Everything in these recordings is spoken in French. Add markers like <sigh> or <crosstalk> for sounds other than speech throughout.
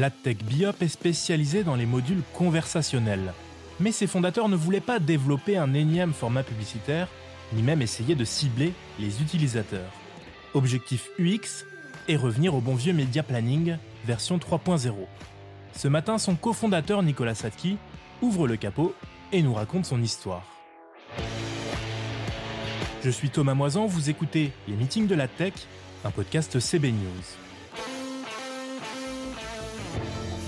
l'AdTech Biop est spécialisée dans les modules conversationnels. Mais ses fondateurs ne voulaient pas développer un énième format publicitaire, ni même essayer de cibler les utilisateurs. Objectif UX est revenir au bon vieux Media Planning version 3.0. Ce matin, son cofondateur Nicolas Satki ouvre le capot et nous raconte son histoire. Je suis Thomas Moisan, vous écoutez Les Meetings de la Tech, un podcast CB News.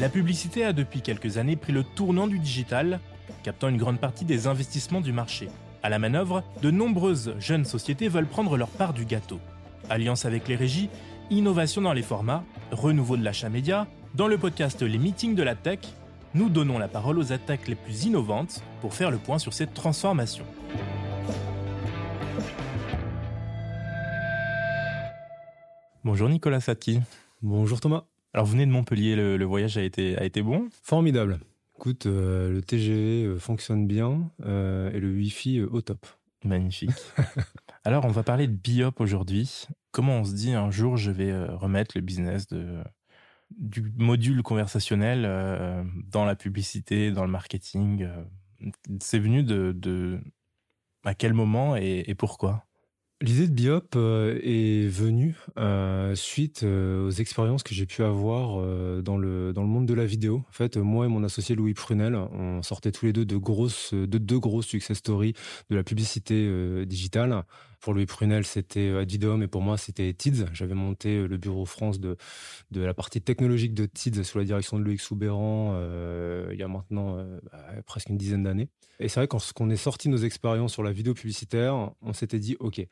La publicité a depuis quelques années pris le tournant du digital, captant une grande partie des investissements du marché. À la manœuvre, de nombreuses jeunes sociétés veulent prendre leur part du gâteau. Alliance avec les régies, innovation dans les formats, renouveau de l'achat média, dans le podcast Les Meetings de la Tech, nous donnons la parole aux attaques les plus innovantes pour faire le point sur cette transformation. Bonjour Nicolas Satki. Bonjour Thomas. Alors vous venez de Montpellier, le, voyage a été, a été bon Formidable. Écoute, euh, le TGV euh, fonctionne bien euh, et le Wi-Fi au top. Magnifique. <laughs> Alors on va parler de Biop aujourd'hui. Comment on se dit un jour je vais remettre le business de, du module conversationnel dans la publicité, dans le marketing C'est venu de, de, à quel moment et, et pourquoi? L'idée de Biop euh, est venue euh, suite euh, aux expériences que j'ai pu avoir dans le monde de la vidéo. En fait, moi et mon associé Louis Prunel, on sortait tous les deux de deux grosses success stories de la publicité digitale. Pour Louis Prunel, c'était Advidom et pour moi, c'était Tids. J'avais monté le bureau France de de la partie technologique de Tids sous la direction de Loïc Soubéran il y a maintenant bah, presque une dizaine d'années. Et c'est vrai quand on est sorti nos expériences sur la vidéo publicitaire, on s'était dit OK,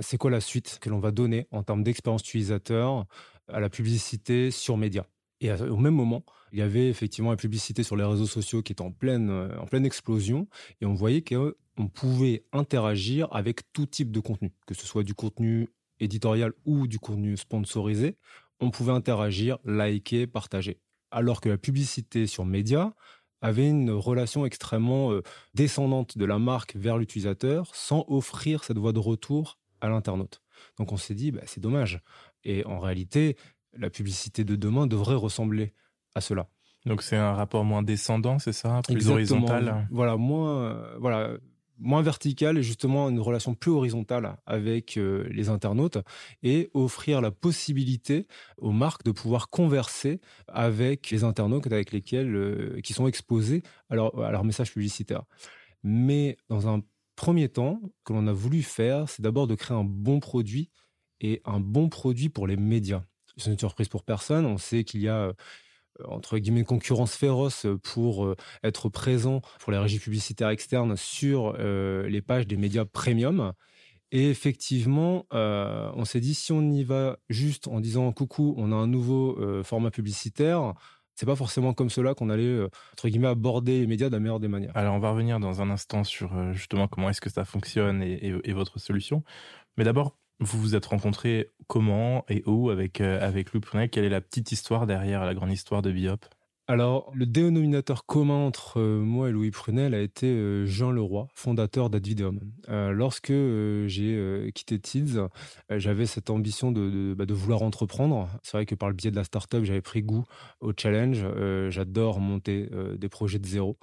c'est quoi la suite que l'on va donner en termes d'expérience utilisateur à la publicité sur média? Et au même moment, il y avait effectivement la publicité sur les réseaux sociaux qui était en pleine, euh, en pleine explosion et on voyait qu'on pouvait interagir avec tout type de contenu, que ce soit du contenu éditorial ou du contenu sponsorisé. On pouvait interagir, liker, partager. Alors que la publicité sur média avait une relation extrêmement euh, descendante de la marque vers l'utilisateur sans offrir cette voie de retour à l'internaute. Donc on s'est dit, bah, c'est dommage. Et en réalité, la publicité de demain devrait ressembler à cela. Donc c'est un rapport moins descendant, c'est ça, plus horizontal? Voilà, moins, voilà, moins vertical et justement une relation plus horizontale avec euh, les internautes et offrir la possibilité aux marques de pouvoir converser avec les internautes avec lesquels euh, qui sont exposés à leur, à leur message publicitaire. Mais dans un premier temps, que l'on a voulu faire, c'est d'abord de créer un bon produit et un bon produit pour les médias. C'est une surprise pour personne. On sait qu'il y a euh, entre guillemets une concurrence féroce pour euh, être présent pour les régies publicitaires externes sur euh, les pages des médias premium. Et effectivement, on s'est dit si on y va juste en disant coucou, on a un nouveau format publicitaire, c'est pas forcément comme cela qu'on allait euh, entre guillemets aborder les médias de la meilleure des manières. Alors on va revenir dans un instant sur euh, justement comment est-ce que ça fonctionne et, votre solution. Mais d'abord, vous vous êtes rencontrés comment et où avec euh, avec Quelle est la petite histoire derrière la grande histoire de Biop? Alors, le dénominateur commun entre euh, moi et Louis Prunel a été euh, Jean Leroy, fondateur d'Advideum. Euh, lorsque j'ai quitté Tids, j'avais cette ambition de, bah, de, vouloir entreprendre. C'est vrai que par le biais de la startup, j'avais pris goût au challenge. J'adore monter des projets de zéro.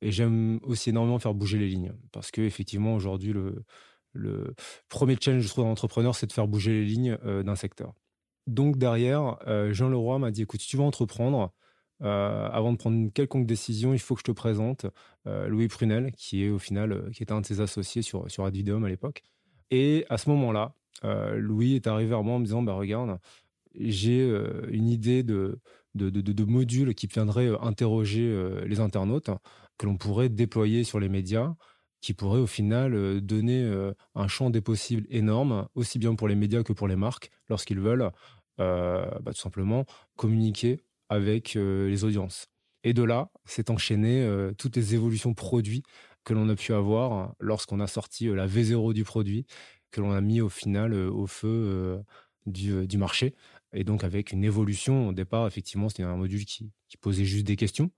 Et j'aime aussi énormément faire bouger les lignes. Parce que effectivement, aujourd'hui, le, le premier challenge, je trouve, d'un entrepreneur, c'est de faire bouger les lignes d'un secteur. Donc derrière, Jean Leroy m'a dit, écoute, si tu veux entreprendre, euh, avant de prendre une quelconque décision, il faut que je te présente euh, Louis Prunel, qui est au final, euh, qui était un de ses associés sur, sur à l'époque. Et à ce moment-là, Louis est arrivé vers moi en me disant, bah regarde, j'ai une idée de, de, de, qui viendrait interroger les internautes, que l'on pourrait déployer sur les médias, qui pourrait au final donner un champ des possibles énorme, aussi bien pour les médias que pour les marques, lorsqu'ils veulent bah, tout simplement communiquer avec euh, les audiences. Et de là, s'est enchaîné euh, toutes les évolutions produits que l'on a pu avoir lorsqu'on a sorti euh, la V0 du produit, que l'on a mis au final au feu du, marché. Et donc avec une évolution, au départ, effectivement, c'était un module qui posait juste des questions.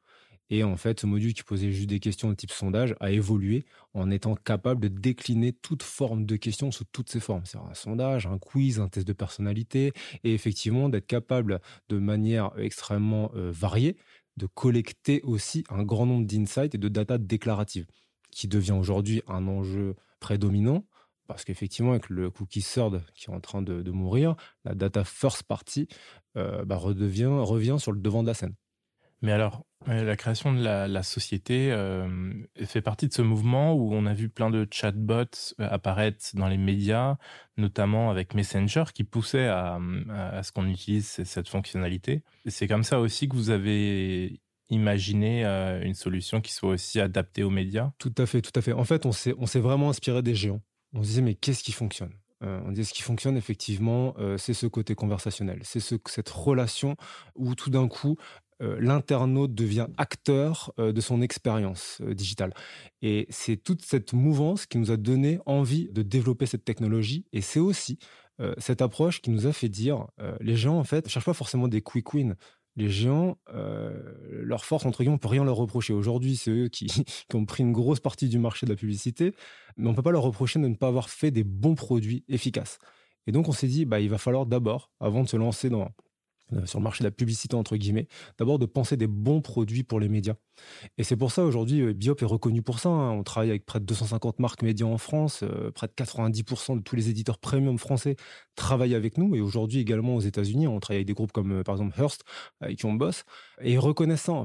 Et en fait, ce module qui posait juste des questions de type sondage a évolué en étant capable de décliner toute forme de questions sous toutes ses formes. C'est un sondage, un quiz, un test de personnalité, et effectivement d'être capable de manière extrêmement euh, variée de collecter aussi un grand nombre d'insights et de data déclaratives, qui devient aujourd'hui un enjeu prédominant parce qu'effectivement, avec le cookie third qui est en train de, mourir, la data first party euh, bah, revient sur le devant de la scène. Mais alors, euh, la création de la, société euh, fait partie de ce mouvement où on a vu plein de chatbots apparaître dans les médias, notamment avec Messenger, qui poussait à, ce qu'on utilise cette fonctionnalité. C'est comme ça aussi que vous avez imaginé une solution qui soit aussi adaptée aux médias? Tout à fait, tout à fait. En fait, on s'est vraiment inspiré des géants on se disait, mais qu'est-ce qui fonctionne? Euh, on disait ce qui fonctionne effectivement, euh, c'est ce côté conversationnel, c'est ce, cette relation où tout d'un coup euh, l'internaute devient acteur de son expérience digitale. Et c'est toute cette mouvance qui nous a donné envie de développer cette technologie. Et c'est aussi cette approche qui nous a fait dire, les gens en fait ne cherchent pas forcément des quick wins les géants, euh, leur force, entre guillemets, on peut rien leur reprocher. Aujourd'hui, c'est eux <laughs> qui, ont pris une grosse partie du marché de la publicité, mais on peut pas leur reprocher de ne pas avoir fait des bons produits efficaces. Et donc, on s'est dit, bah, il va falloir d'abord, avant de se lancer dans, euh, sur le marché de la publicité, entre guillemets, d'abord de penser des bons produits pour les médias. Et c'est pour ça aujourd'hui, euh, Biop est reconnu pour ça. Hein. On travaille avec près de 250 marques médias en France, euh, près de 90% de tous les éditeurs premium français travaillent avec nous. Et aujourd'hui également aux États-Unis, on travaille avec des groupes comme par exemple Hearst, avec qui on bosse, et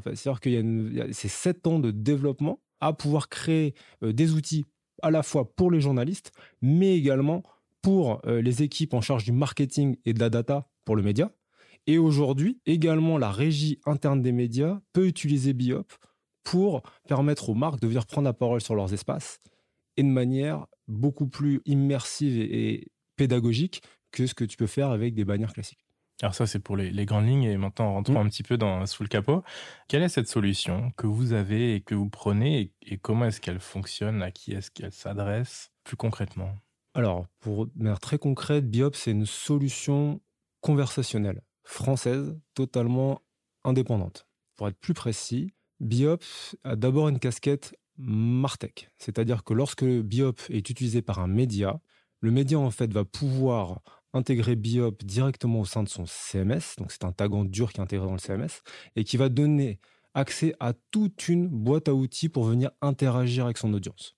fait. C'est-à-dire qu'il y a, ces 7 ans de développement à pouvoir créer des outils à la fois pour les journalistes, mais également pour les équipes en charge du marketing et de la data pour le média et aujourd'hui, également, la régie interne des médias peut utiliser Biop pour permettre aux marques de venir prendre la parole sur leurs espaces et de manière beaucoup plus immersive et pédagogique que ce que tu peux faire avec des bannières classiques. Alors ça, c'est pour les, grandes lignes. Et maintenant, rentrons mmh. un petit peu dans, sous le capot. Quelle est cette solution que vous avez et que vous prenez et, comment est-ce qu'elle fonctionne? À qui est-ce qu'elle s'adresse? Plus concrètement Alors, pour manière très concrète, Biop, c'est une solution conversationnelle française, totalement indépendante. Pour être plus précis, Biop a d'abord une casquette Martech, c'est-à-dire que lorsque Biop est utilisé par un média, le média en fait va pouvoir intégrer Biop directement au sein de son CMS, donc c'est un tag dur qui est intégré dans le CMS, et qui va donner accès à toute une boîte à outils pour venir interagir avec son audience.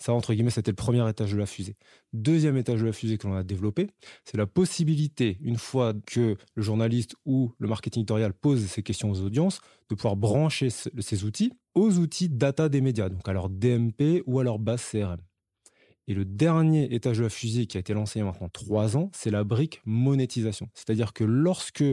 Ça, entre guillemets, c'était le premier étage de la fusée. Deuxième étage de la fusée que l'on a développé, c'est la possibilité, une fois que le journaliste ou le marketing éditorial pose ces questions aux audiences, de pouvoir brancher ces outils aux outils data des médias, donc à leur DMP ou à leur base CRM. Et le dernier étage de la fusée qui a été lancé il y a maintenant trois ans, c'est la brique monétisation. C'est-à-dire que lorsque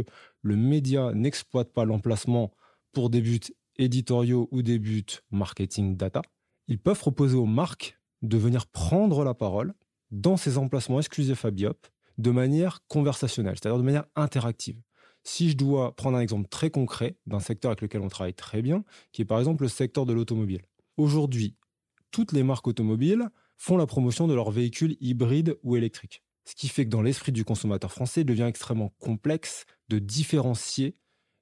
le média n'exploite pas l'emplacement pour des buts éditoriaux ou des buts marketing data, ils peuvent proposer aux marques de venir prendre la parole dans ces emplacements exclusifs à Biop de manière conversationnelle, c'est-à-dire de manière interactive. Si je dois prendre un exemple très concret d'un secteur avec lequel on travaille très bien, qui est par exemple le secteur de l'automobile. Aujourd'hui, toutes les marques automobiles font la promotion de leurs véhicules hybrides ou électriques. Ce qui fait que dans l'esprit du consommateur français, il devient extrêmement complexe de différencier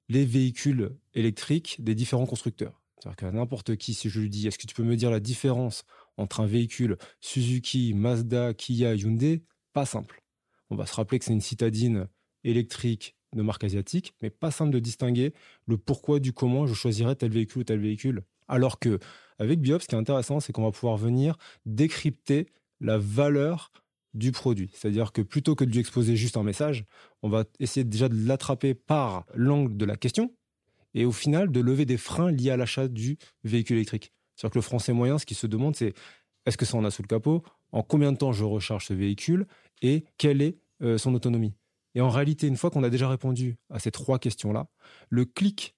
les véhicules électriques des différents constructeurs. C'est-à-dire qu'à n'importe qui, si je lui dis, est-ce que tu peux me dire la différence entre un véhicule Suzuki, Mazda, Kia, Hyundai Pas simple. On va se rappeler que c'est une citadine électrique de marque asiatique, mais pas simple de distinguer le pourquoi du comment je choisirais tel véhicule ou tel véhicule. Alors que avec Biop, ce qui est intéressant, c'est qu'on va pouvoir venir décrypter la valeur du produit. C'est-à-dire que plutôt que de lui exposer juste un message, on va essayer déjà de l'attraper par l'angle de la question et au final de lever des freins liés à l'achat du véhicule électrique. C'est-à-dire que le français moyen, ce qui se demande, c'est est-ce que ça en a sous le capot? En combien de temps je recharge ce véhicule? Et quelle est euh, son autonomie? Et en réalité, une fois qu'on a déjà répondu à ces trois questions-là, le clic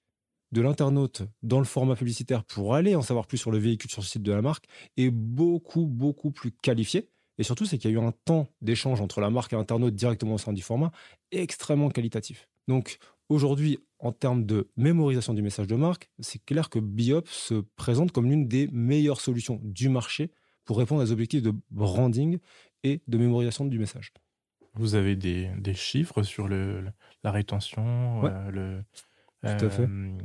de l'internaute dans le format publicitaire pour aller en savoir plus sur le véhicule sur le site de la marque est beaucoup, beaucoup plus qualifié. Et surtout, c'est qu'il y a eu un temps d'échange entre la marque et l'internaute directement au sein du format extrêmement qualitatif. Donc aujourd'hui, en termes de mémorisation du message de marque, c'est clair que Biop se présente comme l'une des meilleures solutions du marché pour répondre aux objectifs de branding et de mémorisation du message. Vous avez des, chiffres sur le, la rétention, euh, le, Tout à fait. Euh,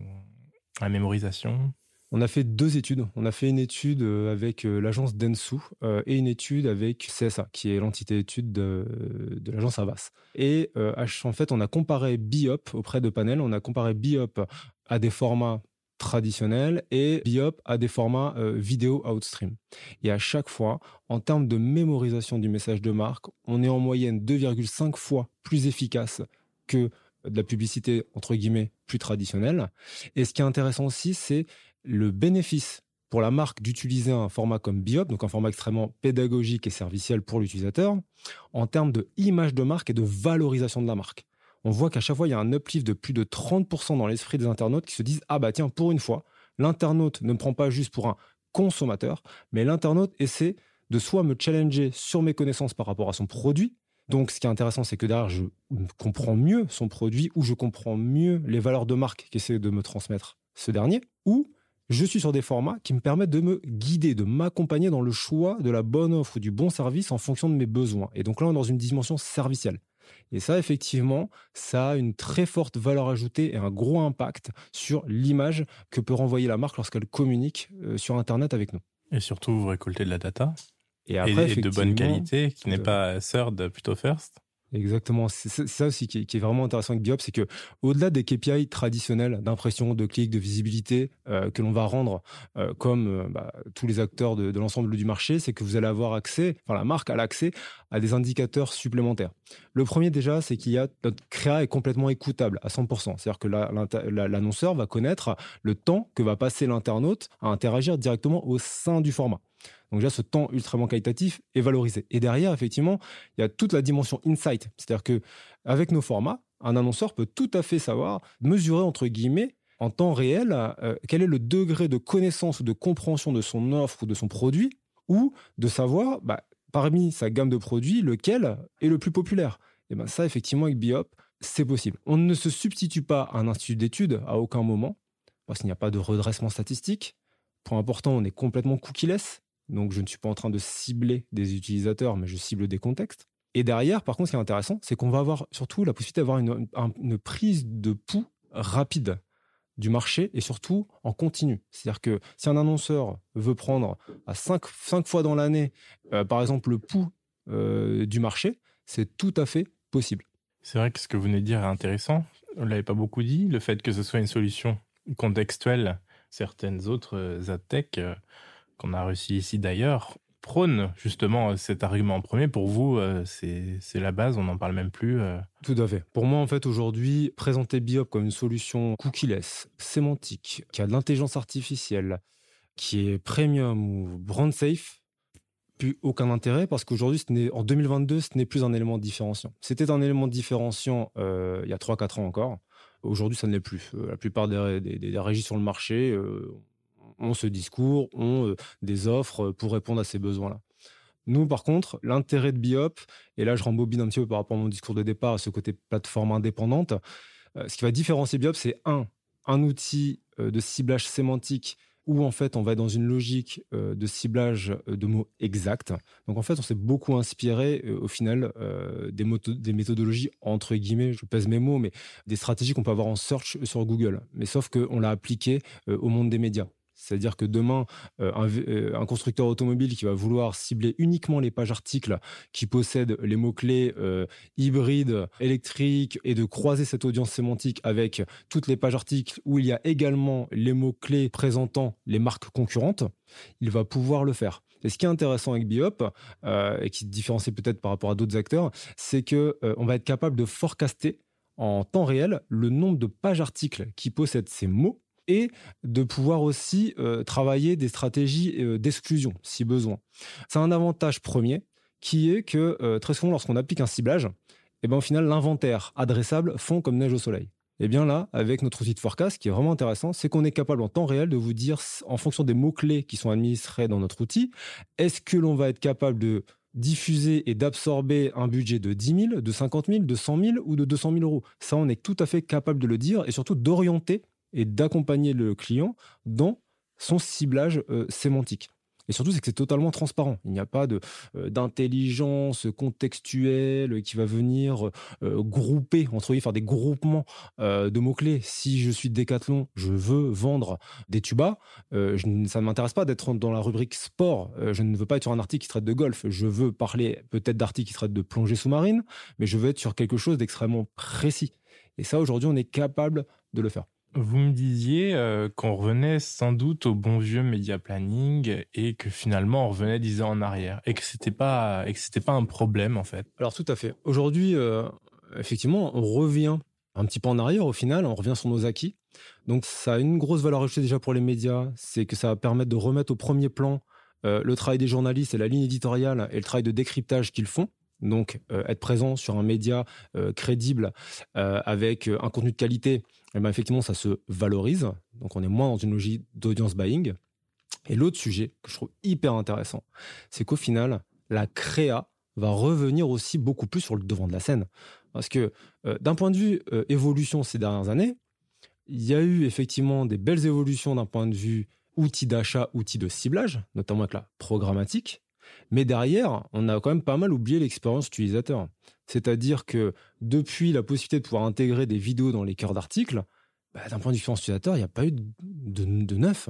la mémorisation? On a fait deux études. On a fait une étude euh, avec euh, l'agence Densu euh, et une étude avec CSA, qui est l'entité étude de, l'agence Avas. Et en fait, on a comparé Biop auprès de Panel. On a comparé Biop à des formats traditionnels et Biop à des formats vidéo outstream. Et à chaque fois, en termes de mémorisation du message de marque, on est en moyenne 2,5 fois plus efficace que de la publicité entre guillemets plus traditionnelle. Et ce qui est intéressant aussi, c'est le bénéfice pour la marque d'utiliser un format comme Biop, donc un format extrêmement pédagogique et serviciel pour l'utilisateur, en termes de image de marque et de valorisation de la marque. On voit qu'à chaque fois, il y a un uplift de plus de 30% dans l'esprit des internautes qui se disent Ah bah tiens, pour une fois, l'internaute ne me prend pas juste pour un consommateur, mais l'internaute essaie de soit me challenger sur mes connaissances par rapport à son produit. Donc, ce qui est intéressant, c'est que derrière, je comprends mieux son produit ou je comprends mieux les valeurs de marque qu'essaie de me transmettre ce dernier, ou je suis sur des formats qui me permettent de me guider, de m'accompagner dans le choix de la bonne offre ou du bon service en fonction de mes besoins. Et donc là, on est dans une dimension servicielle. Et ça, effectivement, ça a une très forte valeur ajoutée et un gros impact sur l'image que peut renvoyer la marque lorsqu'elle communique euh, sur Internet avec nous. Et surtout, vous récoltez de la data. Et, après, et de bonne qualité, qui n'est pas third, plutôt first. Exactement. C'est ça aussi qui est, vraiment intéressant avec Biop, c'est que au-delà des KPI traditionnels d'impression, de clic, de visibilité euh, que l'on va rendre euh, comme euh, bah, tous les acteurs de, l'ensemble du marché, c'est que vous allez avoir accès, enfin la marque a l'accès à des indicateurs supplémentaires. Le premier déjà, c'est qu'il y a notre créa est complètement écoutable à 100%. C'est-à-dire que l'annonceur va connaître le temps que va passer l'internaute à interagir directement au sein du format. Donc déjà, ce temps ultrament qualitatif est valorisé. Et derrière, effectivement, il y a toute la dimension insight. C'est-à-dire que avec nos formats, un annonceur peut tout à fait savoir mesurer, entre guillemets, en temps réel, euh, quel est le degré de connaissance ou de compréhension de son offre ou de son produit, ou de savoir, bah, parmi sa gamme de produits, lequel est le plus populaire. Et bien ça, effectivement, avec Biop, c'est possible. On ne se substitue pas à un institut d'études à aucun moment, parce qu'il n'y a pas de redressement statistique. Point important, on est complètement cookie-less. Donc, je ne suis pas en train de cibler des utilisateurs, mais je cible des contextes. Et derrière, par contre, ce qui est intéressant, c'est qu'on va avoir surtout la possibilité d'avoir une, prise de pouls rapide du marché et surtout en continu. C'est-à-dire que si un annonceur veut prendre à 5, fois dans l'année, euh, par exemple, le pouls euh, du marché, c'est tout à fait possible. C'est vrai que ce que vous venez de dire est intéressant. On ne l'avait pas beaucoup dit. Le fait que ce soit une solution contextuelle, certaines autres euh, ad tech qu'on a réussi ici d'ailleurs, prône justement cet argument premier. Pour vous, euh, c'est la base, on n'en parle même plus. Euh. Tout à fait. Pour moi, en fait, aujourd'hui, présenter Biop comme une solution cookie-less, sémantique, qui a de l'intelligence artificielle, qui est premium ou brand safe, plus aucun intérêt parce qu'aujourd'hui, en 2022, ce n'est plus un élément différenciant. C'était un élément différenciant euh, il y a 3-4 ans encore. Aujourd'hui, ça ne l'est plus. la plupart des, des, régies sur le marché ont ce discours, ont euh, des offres pour répondre à ces besoins-là. Nous, par contre, l'intérêt de Biop, et là je rembobine un petit peu par rapport à mon discours de départ, à ce côté plateforme indépendante, euh, ce qui va différencier Biop, c'est un, un outil euh, de ciblage sémantique où en fait on va dans une logique de ciblage de mots exacts. Donc en fait on s'est beaucoup inspiré au final des, des, méthodologies entre guillemets, je pèse mes mots, mais des stratégies qu'on peut avoir en search sur Google. Mais sauf qu'on l'a appliqué au monde des médias. C'est-à-dire que demain, euh, euh, un, constructeur automobile qui va vouloir cibler uniquement les pages articles qui possèdent les mots-clés euh, hybrides, électriques, et de croiser cette audience sémantique avec toutes les pages articles où il y a également les mots-clés présentant les marques concurrentes, il va pouvoir le faire. Et ce qui est intéressant avec Biop, et qui se différencie peut-être par rapport à d'autres acteurs, c'est que on va être capable de forecaster en temps réel le nombre de pages articles qui possèdent ces mots et de pouvoir aussi euh, travailler des stratégies euh, d'exclusion si besoin. C'est un avantage premier qui est que euh, très souvent lorsqu'on applique un ciblage, et eh ben, au final l'inventaire adressable fond comme neige au soleil. Et eh bien là, avec notre outil de forecast, qui est vraiment intéressant, c'est qu'on est capable en temps réel de vous dire, en fonction des mots-clés qui sont administrés dans notre outil, est-ce que l'on va être capable de diffuser et d'absorber un budget de 10 000, de 50 000, de 100 000 ou de 200 000 euros? Ça, on est tout à fait capable de le dire et surtout d'orienter et d'accompagner le client dans son ciblage euh, sémantique. Et surtout, c'est que c'est totalement transparent. Il n'y a pas euh, d'intelligence contextuelle qui va venir euh, grouper, entre guillemets, faire des groupements de mots-clés. Si je suis Decathlon, je veux vendre des tubas, ça ne m'intéresse pas d'être dans la rubrique sport. je ne veux pas être sur un article qui traite de golf. Je veux parler peut-être d'articles qui traitent de plongée sous-marine, mais je veux être sur quelque chose d'extrêmement précis. Et ça, aujourd'hui, on est capable de le faire. Vous me disiez euh, qu'on revenait sans doute au bon vieux média planning et que finalement on revenait dix ans en arrière et que c'était pas que c'était pas un problème en fait. Alors tout à fait. Aujourd'hui, euh, effectivement, on revient un petit peu en arrière au final, on revient sur nos acquis. Donc ça a une grosse valeur ajoutée déjà pour les médias, c'est que ça va permettre de remettre au premier plan euh, le travail des journalistes et la ligne éditoriale et le travail de décryptage qu'ils font. Donc être présent sur un média crédible avec un contenu de qualité eh ben, effectivement, ça se valorise. Donc, on est moins dans une logique d'audience buying. Et l'autre sujet que je trouve hyper intéressant, c'est qu'au final, la créa va revenir aussi beaucoup plus sur le devant de la scène. Parce que euh, d'un point de vue euh, évolution ces dernières années, il y a eu effectivement des belles évolutions d'un point de vue outils d'achat, outils de ciblage, notamment avec la programmatique. Mais derrière, on a quand même pas mal oublié l'expérience utilisateur. C'est-à-dire que depuis la possibilité de pouvoir intégrer des vidéos dans les cœurs d'articles, bah, d'un point de vue utilisateur, il n'y a pas eu de, neuf.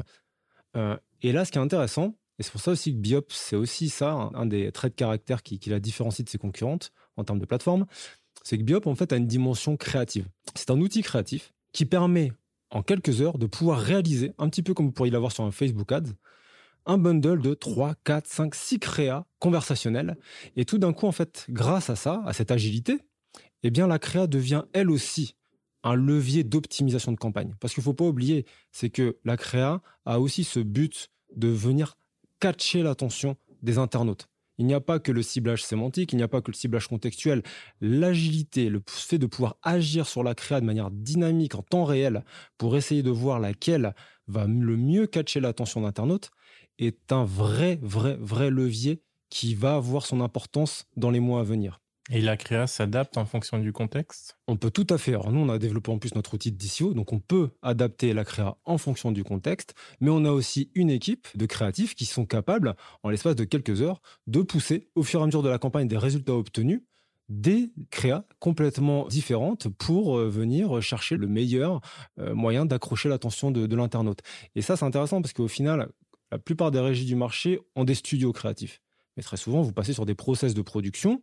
Euh, et là, ce qui est intéressant, et c'est pour ça aussi que Biop, c'est aussi ça, un, des traits de caractère qui, la différencie de ses concurrentes en termes de plateforme, c'est que Biop, en fait, a une dimension créative. C'est un outil créatif qui permet, en quelques heures, de pouvoir réaliser, un petit peu comme vous pourriez l'avoir sur un Facebook Ads, un bundle de 3, 4, 5, 6 créas conversationnels. Et tout d'un coup, en fait, grâce à ça, à cette agilité, eh bien, la créa devient elle aussi un levier d'optimisation de campagne. Parce qu'il ne faut pas oublier, c'est que la créa a aussi ce but de venir catcher l'attention des internautes. Il n'y a pas que le ciblage sémantique, il n'y a pas que le ciblage contextuel. L'agilité, le fait de pouvoir agir sur la créa de manière dynamique en temps réel pour essayer de voir laquelle va le mieux catcher l'attention d'internautes, est un vrai, vrai, vrai levier qui va avoir son importance dans les mois à venir. Et la créa s'adapte en fonction du contexte? On peut tout à fait. Alors nous, on a développé en plus notre outil de DCO, donc on peut adapter la créa en fonction du contexte, mais on a aussi une équipe de créatifs qui sont capables, en l'espace de quelques heures, de pousser au fur et à mesure de la campagne des résultats obtenus des créas complètement différentes pour euh, venir chercher le meilleur euh, moyen d'accrocher l'attention de, de l'internaute. Et ça, c'est intéressant parce qu'au final, la plupart des régies du marché ont des studios créatifs. Mais très souvent, vous passez sur des process de production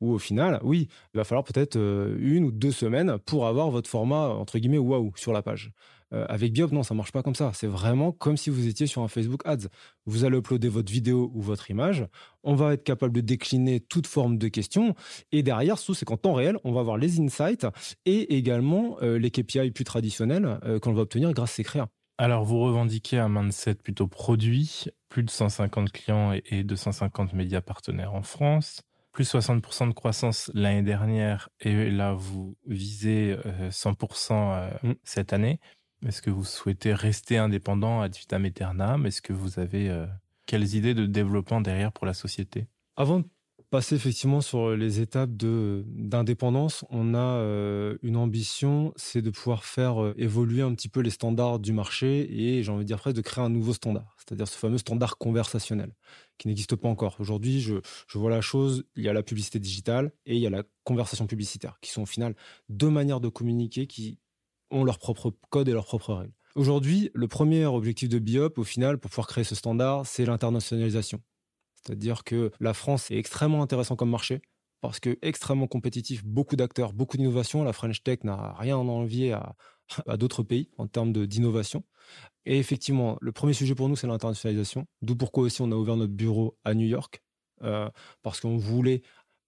où au final, oui, il va falloir peut-être euh, une ou deux semaines pour avoir votre format, entre guillemets, waouh sur la page. Euh, avec Biop, non, ça marche pas comme ça. C'est vraiment comme si vous étiez sur un Facebook Ads. Vous allez uploader votre vidéo ou votre image. On va être capable de décliner toute forme de questions. Et derrière, surtout, c'est qu'en temps réel, on va avoir les insights et également euh, les KPI plus traditionnels qu'on va obtenir grâce à ces créas. Alors, vous revendiquez un mindset plutôt produit, plus de 150 clients et 250 médias partenaires en France, plus 60% de croissance l'année dernière, et là, vous visez 100% euh, euh, mm. cette année. Est-ce que vous souhaitez rester indépendant ad vitam aeternam? Est-ce que vous avez euh, quelles idées de développement derrière pour la société? Avant passer effectivement sur les étapes d'indépendance, on a euh, une ambition, c'est de pouvoir faire euh, évoluer un petit peu les standards du marché et j'ai envie de dire presque de créer un nouveau standard, c'est-à-dire ce fameux standard conversationnel qui n'existe pas encore. Aujourd'hui, je, je vois la chose, il y a la publicité digitale et il y a la conversation publicitaire, qui sont au final deux manières de communiquer qui ont leur propre code et leurs propres règles. Aujourd'hui, le premier objectif de Biop, au final, pour pouvoir créer ce standard, c'est l'internationalisation. C'est-à-dire que la France est extrêmement intéressant comme marché parce que extrêmement compétitif, beaucoup d'acteurs, beaucoup d'innovation. La French Tech n'a rien à envier à, <laughs> d'autres pays en termes d'innovation. Et effectivement, le premier sujet pour nous, c'est l'internationalisation. D'où pourquoi aussi on a ouvert notre bureau à New York, euh, parce qu'on voulait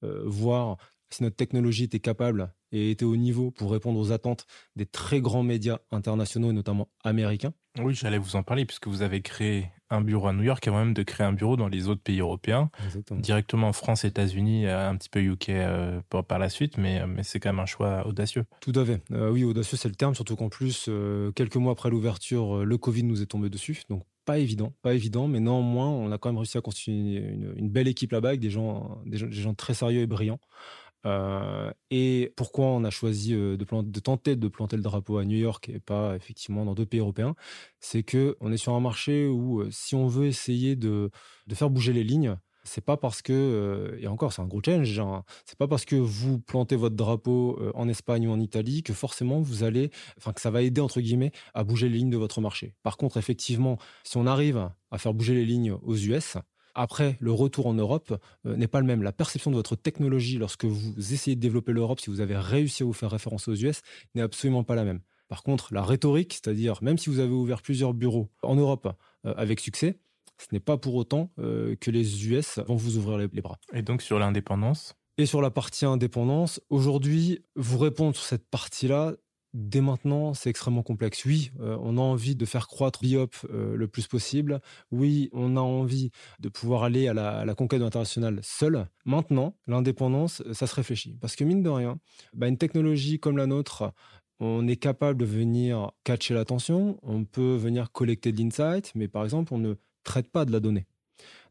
euh, voir si notre technologie était capable et était au niveau pour répondre aux attentes des très grands médias internationaux et notamment américains. Oui, j'allais vous en parler puisque vous avez créé un bureau à New York avant même de créer un bureau dans les autres pays européens, directement France, États-Unis, euh, un petit peu UK euh, par la suite, mais, euh, mais c'est quand même un choix audacieux. Tout à fait. oui, audacieux, c'est le terme, surtout qu'en plus, quelques mois après l'ouverture, le Covid nous est tombé dessus, donc pas évident, pas évident, mais néanmoins, on a quand même réussi à constituer une, belle équipe là-bas avec des gens, des gens, des gens très sérieux et brillants. Euh, et pourquoi on a choisi de, de, tenter de planter le drapeau à New York et pas effectivement dans d'autres pays européens C'est que on est sur un marché où si on veut essayer de, faire bouger les lignes, c'est pas parce que, euh, et encore c'est un gros challenge, hein, c'est pas parce que vous plantez votre drapeau euh, en Espagne ou en Italie que forcément vous allez, enfin que ça va aider entre guillemets à bouger les lignes de votre marché. Par contre, effectivement, si on arrive à faire bouger les lignes aux US, après, le retour en Europe euh, n'est pas le même. La perception de votre technologie lorsque vous essayez de développer l'Europe, si vous avez réussi à vous faire référence aux US, n'est absolument pas la même. Par contre, la rhétorique, c'est-à-dire même si vous avez ouvert plusieurs bureaux en Europe avec succès, ce n'est pas pour autant euh, que les US vont vous ouvrir les, bras. Et donc sur l'indépendance? Et sur la partie indépendance, aujourd'hui, vous répondre sur cette partie-là, dès maintenant, c'est extrêmement complexe. Oui, euh, on a envie de faire croître Biop euh, le plus possible. Oui, on a envie de pouvoir aller à la, conquête internationale seul. Maintenant, l'indépendance, ça se réfléchit. Parce que mine de rien, bah, une technologie comme la nôtre, on est capable de venir catcher l'attention, on peut venir collecter de l'insight, mais par exemple, on ne traite pas de la donnée.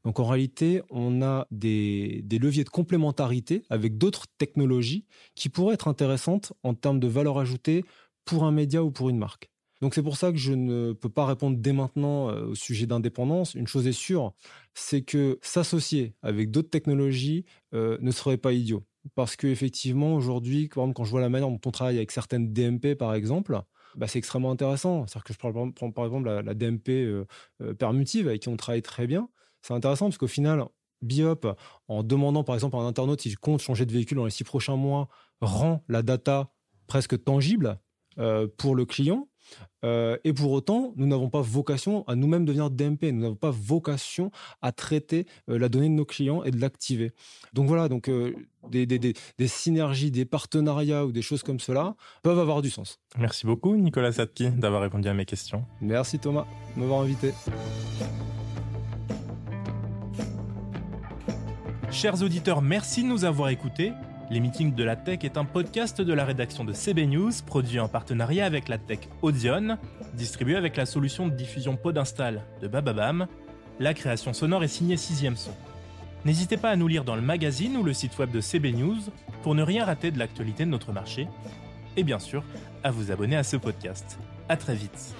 Donc en réalité, on a des, leviers de complémentarité avec d'autres technologies qui pourraient être intéressantes en termes de valeur ajoutée pour un média ou pour une marque. Donc c'est pour ça que je ne peux pas répondre dès maintenant euh, au sujet d'indépendance. Une chose est sûre, c'est que s'associer avec d'autres technologies euh, ne serait pas idiot. Parce qu'effectivement, aujourd'hui, quand je vois la manière dont on travaille avec certaines DMP, par exemple, bah, c'est extrêmement intéressant. C'est-à-dire que je prends, par exemple la, DMP euh, permutive avec qui on travaille très bien. C'est intéressant parce qu'au final, Biop, en demandant par exemple à un internaute s'il compte changer de véhicule dans les six prochains mois, rend la data presque tangible euh, pour le client. Euh, et pour autant, nous n'avons pas vocation à nous-mêmes devenir DMP. Nous n'avons pas vocation à traiter euh, la donnée de nos clients et de l'activer. Donc voilà, donc des, des, des, synergies, des partenariats ou des choses comme cela peuvent avoir du sens. Merci beaucoup, Nicolas Satki, d'avoir répondu à mes questions. Merci Thomas de m'avoir invité. Chers auditeurs, merci de nous avoir écoutés. Les meetings de la tech est un podcast de la rédaction de CB News, produit en partenariat avec la tech Audion, distribué avec la solution de diffusion Podinstall de Bababam. La création sonore est signée Sixième Son. N'hésitez pas à nous lire dans le magazine ou le site web de CB News pour ne rien rater de l'actualité de notre marché. Et bien sûr, à vous abonner à ce podcast. À très vite.